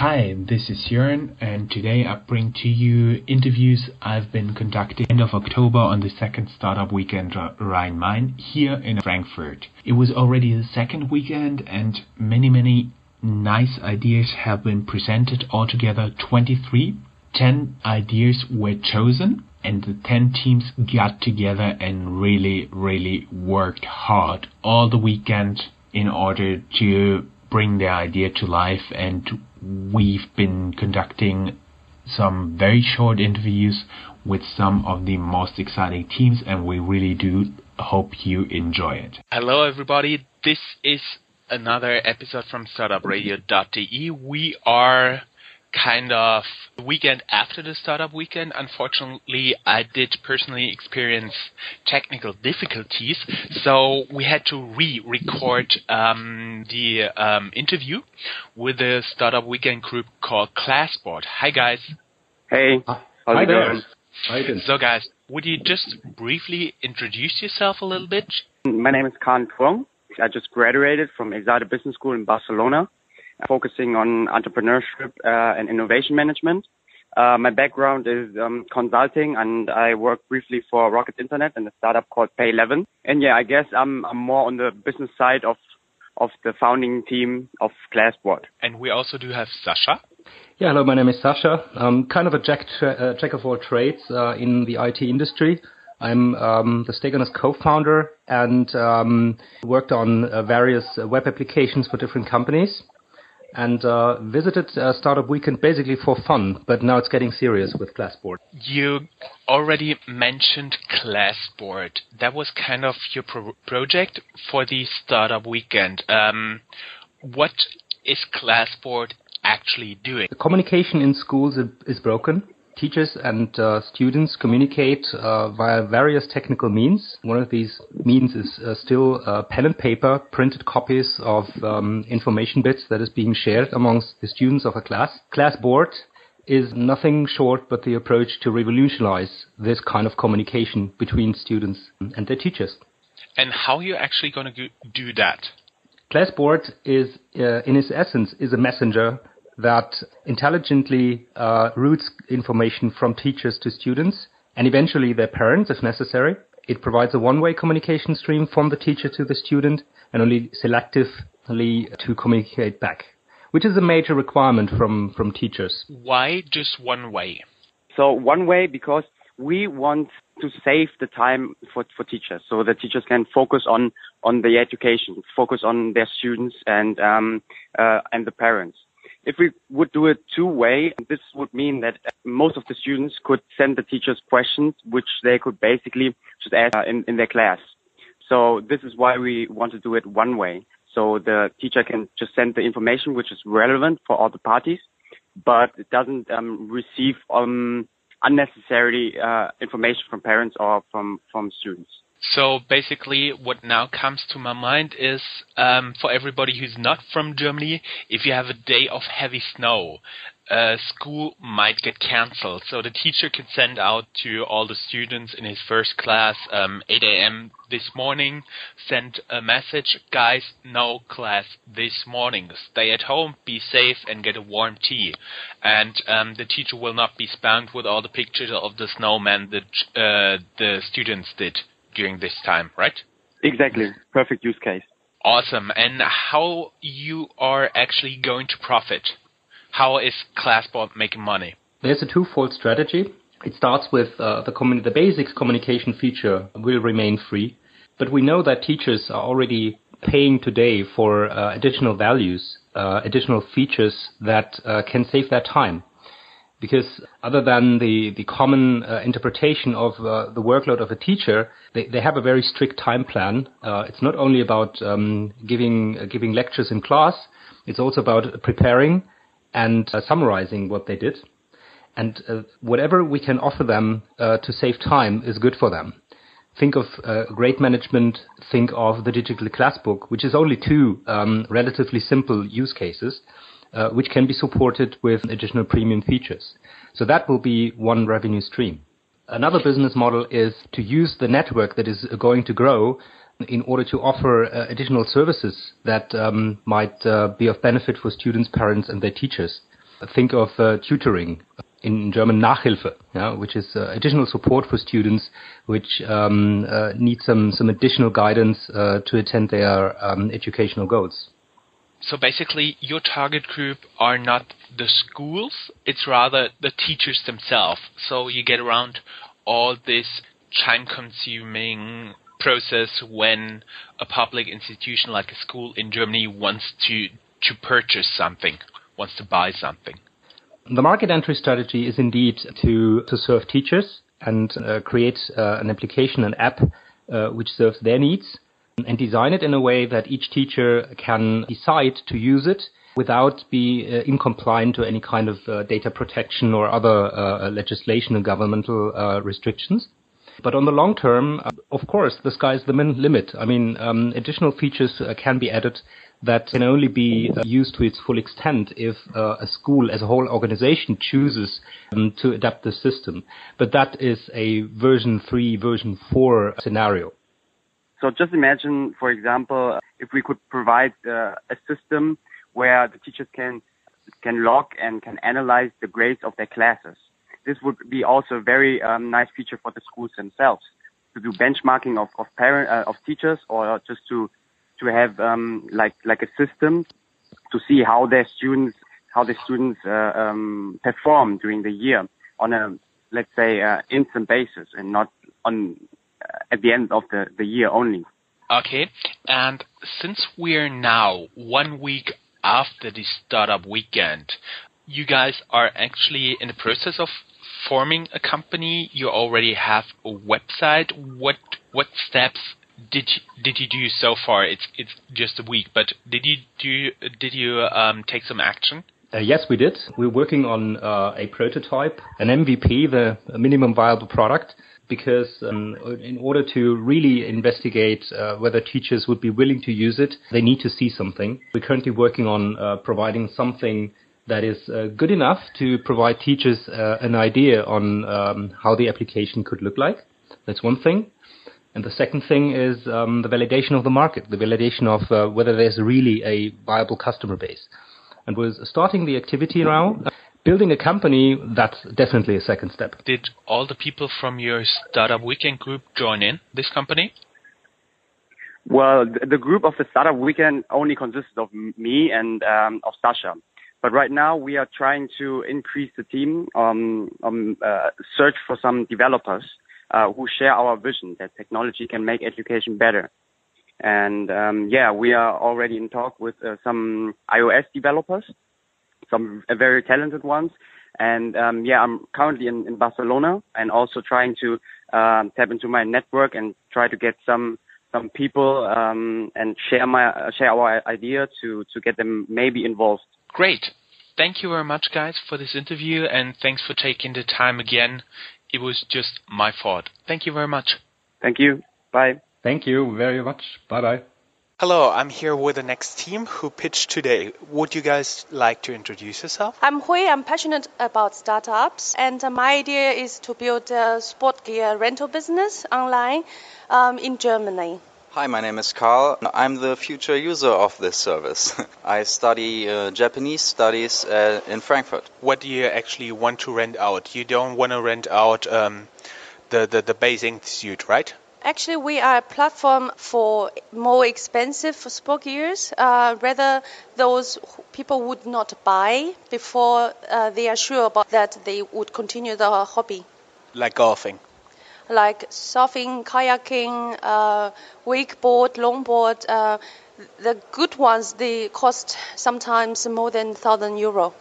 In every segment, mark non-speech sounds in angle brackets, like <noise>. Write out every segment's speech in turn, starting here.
Hi, this is Jörn, and today I bring to you interviews I've been conducting end of October on the second startup weekend Rhein-Main here in Frankfurt. It was already the second weekend and many, many nice ideas have been presented. Altogether 23. 10 ideas were chosen and the 10 teams got together and really, really worked hard all the weekend in order to bring their idea to life and we've been conducting some very short interviews with some of the most exciting teams and we really do hope you enjoy it. Hello everybody, this is another episode from startupradio.de. We are kind of weekend after the startup weekend. Unfortunately, I did personally experience technical difficulties, so we had to re-record um, the um, interview with the startup weekend group called Classboard. Hi guys. Hey. Uh, hi there. Hi So guys, would you just briefly introduce yourself a little bit? My name is Khan Truong. I just graduated from ESADE Business School in Barcelona focusing on entrepreneurship uh, and innovation management. Uh, my background is um, consulting, and I worked briefly for Rocket Internet and a startup called Pay11. And yeah, I guess I'm, I'm more on the business side of of the founding team of Classport. And we also do have Sasha. Yeah, hello. My name is Sasha. I'm kind of a jack uh, jack of all trades uh, in the IT industry. I'm um, the Stegonis co-founder and um, worked on uh, various web applications for different companies and uh, visited uh, Startup Weekend basically for fun, but now it's getting serious with Classport. You already mentioned Classport. That was kind of your pro- project for the Startup Weekend. Um, what is Classport actually doing? The communication in schools is broken teachers and uh, students communicate uh, via various technical means. One of these means is uh, still uh, pen and paper, printed copies of um, information bits that is being shared amongst the students of a class. Class board is nothing short but the approach to revolutionize this kind of communication between students and their teachers. And how are you actually going to do that? Classport is, uh, in its essence, is a messenger that intelligently uh, routes information from teachers to students and eventually their parents if necessary. It provides a one-way communication stream from the teacher to the student and only selectively to communicate back, which is a major requirement from, from teachers. Why just one way? So one way because we want to save the time for, for teachers so the teachers can focus on, on the education, focus on their students and, um, uh, and the parents. If we would do it two way, this would mean that most of the students could send the teachers questions, which they could basically just ask uh, in, in their class. So this is why we want to do it one way. So the teacher can just send the information which is relevant for all the parties, but it doesn't um, receive um, unnecessary uh, information from parents or from, from students. So basically, what now comes to my mind is um, for everybody who's not from Germany, if you have a day of heavy snow, uh, school might get cancelled. So the teacher can send out to all the students in his first class, um, 8 a.m. this morning, send a message, guys, no class this morning. Stay at home, be safe, and get a warm tea. And um, the teacher will not be spammed with all the pictures of the snowman that uh, the students did during this time, right? Exactly. Perfect use case. Awesome. And how you are actually going to profit? How is Classport making money? There's a twofold strategy. It starts with uh, the, communi- the basics communication feature will remain free, but we know that teachers are already paying today for uh, additional values, uh, additional features that uh, can save their time because other than the, the common uh, interpretation of uh, the workload of a teacher, they, they have a very strict time plan. Uh, it's not only about um, giving uh, giving lectures in class; it's also about preparing and uh, summarizing what they did. And uh, whatever we can offer them to save time is good for them. Think of grade management. Think of the digital classbook, which is only two um, relatively simple use cases uh, which can be supported with additional premium features. So that will be one revenue stream. Another business model is to use the network that is going to grow in order to offer uh, additional services that um, might uh, be of benefit for students, parents, and their teachers. think of uh, tutoring in German Nachhilfe, yeah, which is uh, additional support for students which um, uh, need some, some additional guidance uh, to attend their um, educational goals. So basically, your target group are not the schools, it's rather the teachers themselves. So you get around all this time consuming process when a public institution like a school in Germany wants to, to purchase something, wants to buy something. The market entry strategy is indeed to, to serve teachers and uh, create uh, an application, an app, uh, which serves their needs and design it in a way that each teacher can decide to use it without be uh, incompliant to any kind of uh, data protection or other uh, legislation and governmental uh, restrictions. But on the long term, uh, of course, the sky's the limit. I mean, um, additional features uh, can be added that can only be used to its full extent if a school as a whole organization chooses um, to adapt the system. But that is a version 3, version 4 scenario. So just imagine, for example, if we could provide uh, a system where the teachers can can log and can analyze the grades of their classes. This would be also a very um, nice feature for the schools themselves to do benchmarking of of parent uh, of teachers or just to to have um, like like a system to see how their students how the students uh, um, perform during the year on a let's say uh, instant basis and not on at the end of the, the year only. Okay, and since we're now one week after the startup weekend, you guys are actually in the process of forming a company. You already have a website. What what steps did you, did you do so far? It's it's just a week, but did you do did you um, take some action? Uh, yes, we did. We're working on uh, a prototype, an MVP, the minimum viable product, because um, in order to really investigate uh, whether teachers would be willing to use it, they need to see something. We're currently working on uh, providing something that is uh, good enough to provide teachers uh, an idea on um, how the application could look like. That's one thing. And the second thing is um, the validation of the market, the validation of uh, whether there's really a viable customer base. And we're starting the activity now building a company, that's definitely a second step. Did all the people from your startup weekend group join in this company? Well, the group of the startup weekend only consists of me and um, of Sasha. But right now we are trying to increase the team, um, um, uh, search for some developers uh, who share our vision that technology can make education better. And um, yeah, we are already in talk with uh, some iOS developers some very talented ones. And um, yeah, I'm currently in, in Barcelona and also trying to um, tap into my network and try to get some some people um, and share my uh, share our idea to to get them maybe involved. Great. Thank you very much, guys, for this interview, and thanks for taking the time again. It was just my fault. Thank you very much. Thank you. Bye. Thank you very much. Bye bye. Hello, I'm here with the next team who pitched today. Would you guys like to introduce yourself? I'm Hui. I'm passionate about startups, and uh, my idea is to build a sport gear rental business online um, in Germany. Hi, my name is Karl. I'm the future user of this service. <laughs> I study uh, Japanese studies uh, in Frankfurt. What do you actually want to rent out? You don't want to rent out um, the, the, the base institute, right? Actually, we are a platform for more expensive sport gears. Uh, rather, those people would not buy before uh, they are sure about that they would continue the hobby. Like golfing. Like surfing, kayaking, uh, wakeboard, longboard. Uh, the good ones they cost sometimes more than thousand euro.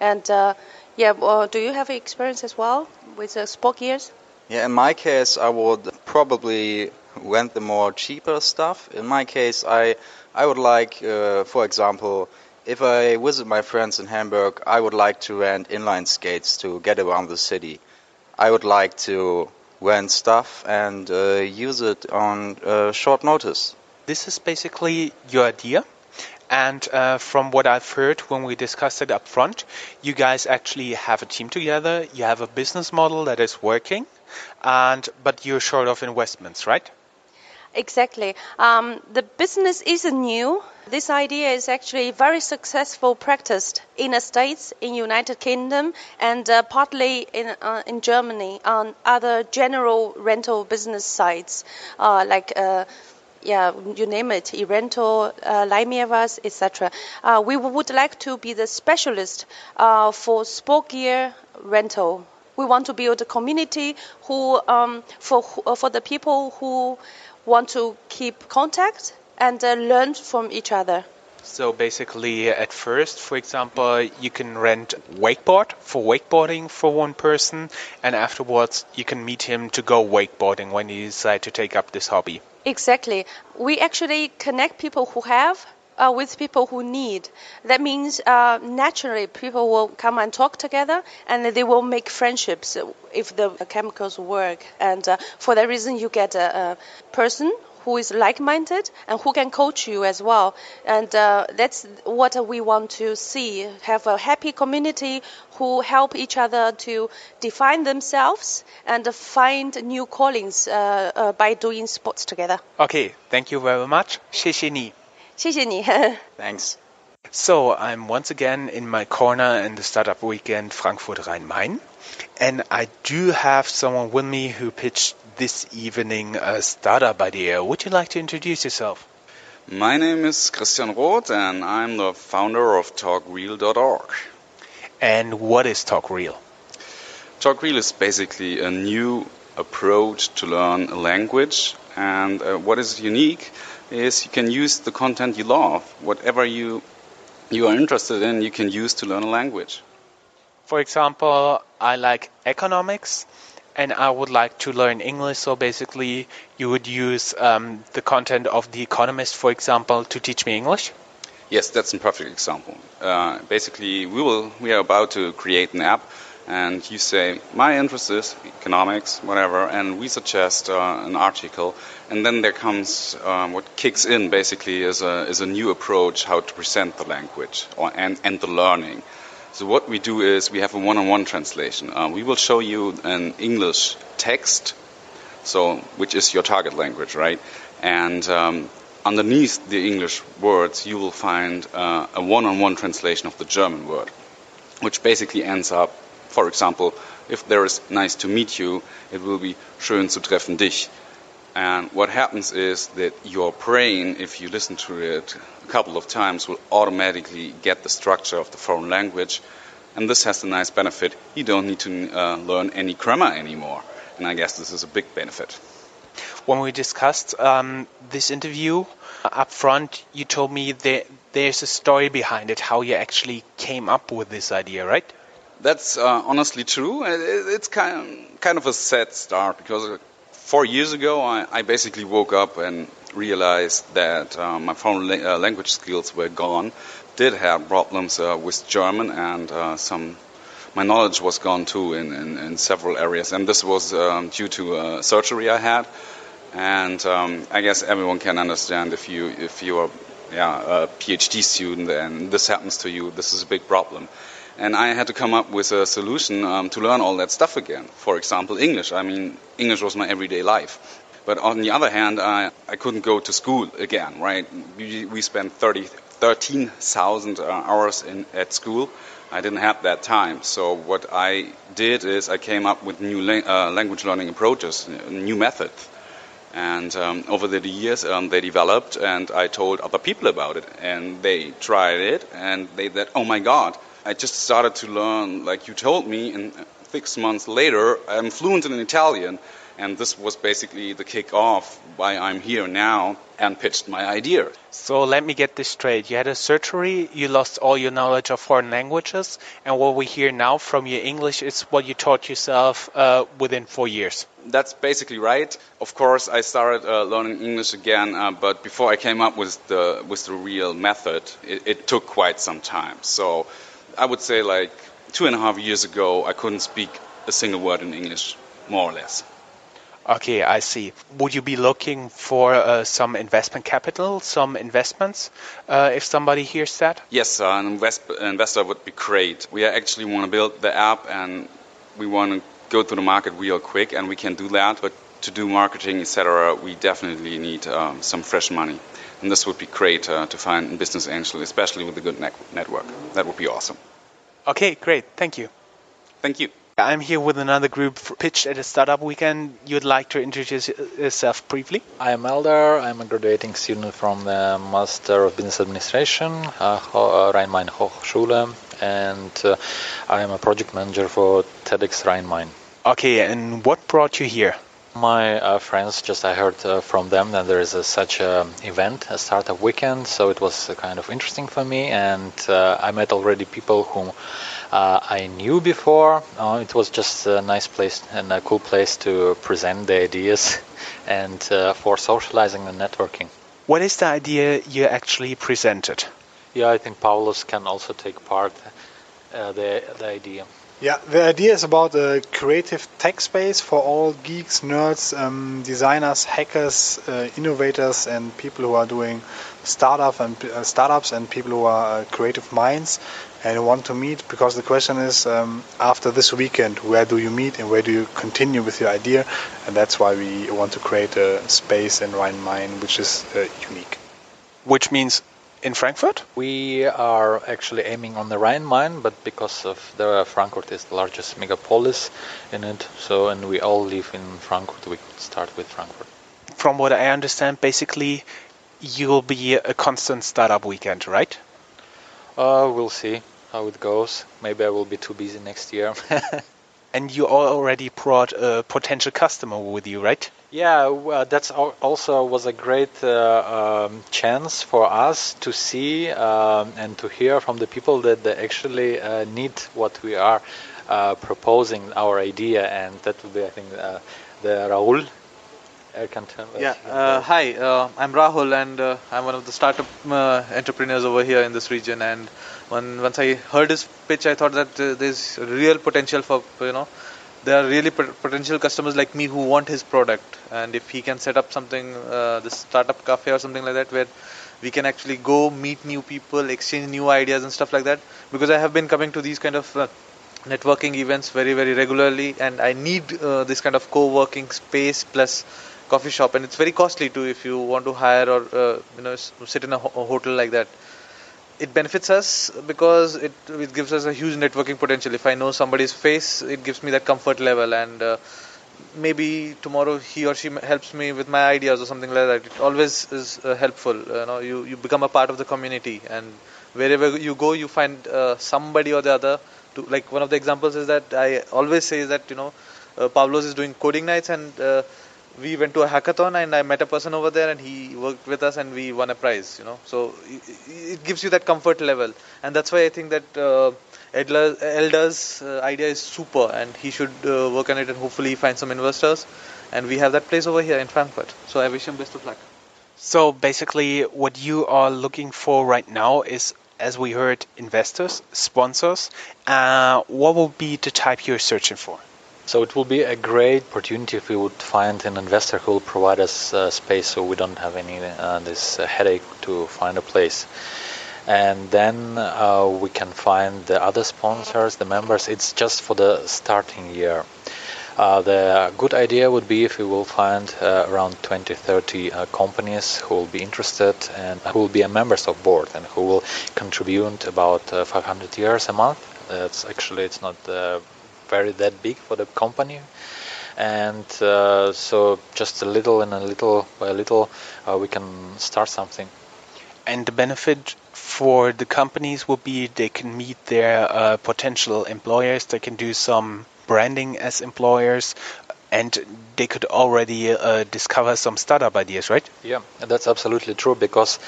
And uh, yeah, do you have experience as well with uh, sport gears? Yeah, in my case, I would probably rent the more cheaper stuff. In my case, I I would like, uh, for example, if I visit my friends in Hamburg, I would like to rent inline skates to get around the city. I would like to rent stuff and uh, use it on uh, short notice. This is basically your idea. And uh, from what I've heard when we discussed it up front, you guys actually have a team together. You have a business model that is working and but you're short of investments, right? Exactly. Um, the business isn't new. This idea is actually very successful practiced in the States, in United Kingdom, and uh, partly in uh, in Germany on other general rental business sites uh, like. Uh, yeah, you name it, eRental, uh, etc. Uh, we would like to be the specialist uh, for sport gear rental. We want to build a community who, um, for uh, for the people who want to keep contact and uh, learn from each other. So basically, at first, for example, you can rent wakeboard for wakeboarding for one person, and afterwards you can meet him to go wakeboarding when you decide to take up this hobby. Exactly. We actually connect people who have uh, with people who need. That means uh, naturally people will come and talk together and they will make friendships if the chemicals work. And uh, for that reason, you get a, a person who is like-minded and who can coach you as well. And uh, that's what we want to see: have a happy community who help each other to define themselves and find new callings uh, uh, by doing sports together. Okay, thank you very much. 谢谢你. 谢谢你. Thanks. <laughs> So I'm once again in my corner in the Startup Weekend Frankfurt Rhein-Main, and I do have someone with me who pitched this evening a startup idea. Would you like to introduce yourself? My name is Christian Roth, and I'm the founder of TalkReal.org. And what is TalkReal? TalkReal is basically a new approach to learn a language, and uh, what is unique is you can use the content you love, whatever you you are interested in, you can use to learn a language. For example, I like economics and I would like to learn English. So basically, you would use um, the content of The Economist, for example, to teach me English. Yes, that's a perfect example. Uh, basically, we will we are about to create an app, and you say my interest is economics, whatever, and we suggest uh, an article, and then there comes um, what kicks in basically is a is a new approach how to present the language or and and the learning. So what we do is we have a one-on-one translation. Uh, we will show you an English text, so which is your target language, right? And um, underneath the English words, you will find uh, a one-on-one translation of the German word, which basically ends up, for example, if there is nice to meet you, it will be schön zu treffen dich. And what happens is that your brain, if you listen to it a couple of times, will automatically get the structure of the foreign language. And this has the nice benefit you don't need to uh, learn any grammar anymore. And I guess this is a big benefit. When we discussed um, this interview up front, you told me there's a story behind it, how you actually came up with this idea, right? That's uh, honestly true. It's kind of, kind of a sad start because four years ago, I, I, basically woke up and realized that uh, my foreign la- uh, language skills were gone. Did have problems uh, with German and uh, some. My knowledge was gone too in, in, in several areas, and this was um, due to surgery I had. And um, I guess everyone can understand if you if you are yeah, a PhD student and this happens to you, this is a big problem and I had to come up with a solution um, to learn all that stuff again. For example, English. I mean, English was my everyday life. But on the other hand, I, I couldn't go to school again, right? We, we spent 30, 13,000 uh, hours in, at school. I didn't have that time. So what I did is I came up with new uh, language learning approaches, new methods. And um, over the years, um, they developed, and I told other people about it, and they tried it, and they said, "Oh my God, I just started to learn, like you told me, and six months later, I'm fluent in Italian. And this was basically the kick off why I'm here now and pitched my idea. So let me get this straight. You had a surgery, you lost all your knowledge of foreign languages, and what we hear now from your English is what you taught yourself uh, within four years. That's basically right. Of course, I started uh, learning English again, uh, but before I came up with the with the real method, it, it took quite some time. So I would say like two and a half years ago, I couldn't speak a single word in English, more or less. Okay, I see. Would you be looking for uh, some investment capital, some investments, uh, if somebody hears that? Yes, uh, an invest investor would be great. We actually want to build the app and we want to go to the market real quick, and we can do that. But to do marketing, etc., we definitely need um, some fresh money. And this would be great uh, to find in Business Angel, especially with a good ne- network. That would be awesome. Okay, great. Thank you. Thank you. I'm here with another group pitched at a startup weekend. You'd like to introduce yourself briefly? I'm Eldar. I'm a graduating student from the Master of Business Administration, uh, uh Rhein-Main Hochschule, and uh, I'm a project manager for TEDx Rhein-Main. Okay, and what brought you here? My uh, friends, just I heard uh, from them that there is a, such an event, a startup weekend, so it was uh, kind of interesting for me, and uh, I met already people whom uh, I knew before. Uh, it was just a nice place and a cool place to present the ideas <laughs> and for socializing and networking. What is the idea you actually presented? Yeah, I think Paulus can also take part the the idea. Yeah, the idea is about a creative tech space for all geeks, nerds, um, designers, hackers, uh, innovators, and people who are doing startup and uh, startups and people who are uh, creative minds and want to meet. Because the question is, um, after this weekend, where do you meet and where do you continue with your idea? And that's why we want to create a space in Rhein-Main which is uh, unique. Which means in Frankfurt? We are actually aiming on the Rhein-Main, but because of the Frankfurt is the largest megapolis in it, so and we all live in Frankfurt, we could start with Frankfurt. From what I understand, basically, you'll be a constant startup weekend, right? Uh, we'll see how it goes. Maybe I will be too busy next year. <laughs> and you already brought a potential customer with you, right? Yeah, well, that's also was a great uh, um, chance for us to see um, and to hear from the people that they actually uh, need what we are uh, proposing, our idea, and that would be, I think, uh, the Rahul. I can tell. Yeah. Uh, hi, uh, I'm Rahul, and I'm one of the startup entrepreneurs over here in this region. And when once I heard his pitch, I thought that there's real potential for you know there are really pot- potential customers like me who want his product. And if he can set up something uh, this startup cafe or something like that where we can actually go meet new people exchange new ideas and stuff like that. Because i have been coming to these kind of uh, networking events very very regularly and i need uh, this kind of co-working space plus coffee shop. And it's very costly too if you want to hire or uh, you know sit in a, ho- a hotel like that it benefits us because it, it gives us a huge networking potential. If I know somebody's face, it gives me that comfort level, and uh, maybe tomorrow he or she helps me with my ideas or something like that. It always is uh, helpful. You know, you you become a part of the community, and wherever you go, you find uh, somebody or the other. To like one of the examples is that I always say that you know, uh, Pavlos is doing coding nights and uh, we went to a hackathon and I met a person over there and he worked with us and we won a prize, you know. So it gives you that comfort level, and that's why I think that uh, Eldar's uh, idea is super, and he should uh, work on it and hopefully find some investors. And we have that place over here in Frankfurt. So I wish him best of luck. So basically, what you are looking for right now is, as we heard, investors, sponsors. Uh, what will be the type you're searching for? So it will be a great opportunity if we would find an investor who will provide us uh, space, so we don't have any uh, this uh, headache to find a place. And then uh, we can find the other sponsors, the members. It's just for the starting year. Uh, the good idea would be if we will find uh, around 20, 30 companies who will be interested and who will be a members of board and who will contribute about 500 years a month. That's actually it's not very that big for the company. And uh, so just a little and a little by a little uh, we can start something. And the benefit for the companies will be they can meet their uh, potential employers. They can do some branding as employers and they could already uh, discover some startup ideas right? Yeah that's absolutely true because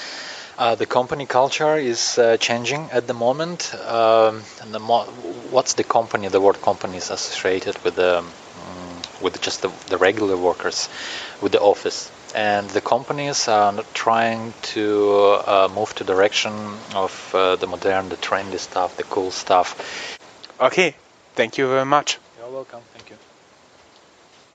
uh, the company culture is uh, changing at the moment. Um, the mo- what's the company? The word company is associated with the um, with just the, the, regular workers, with the office. And the companies are trying to uh, move to direction of uh, the modern, the trendy stuff, the cool stuff. Okay, thank you very much. You're welcome. Thank you.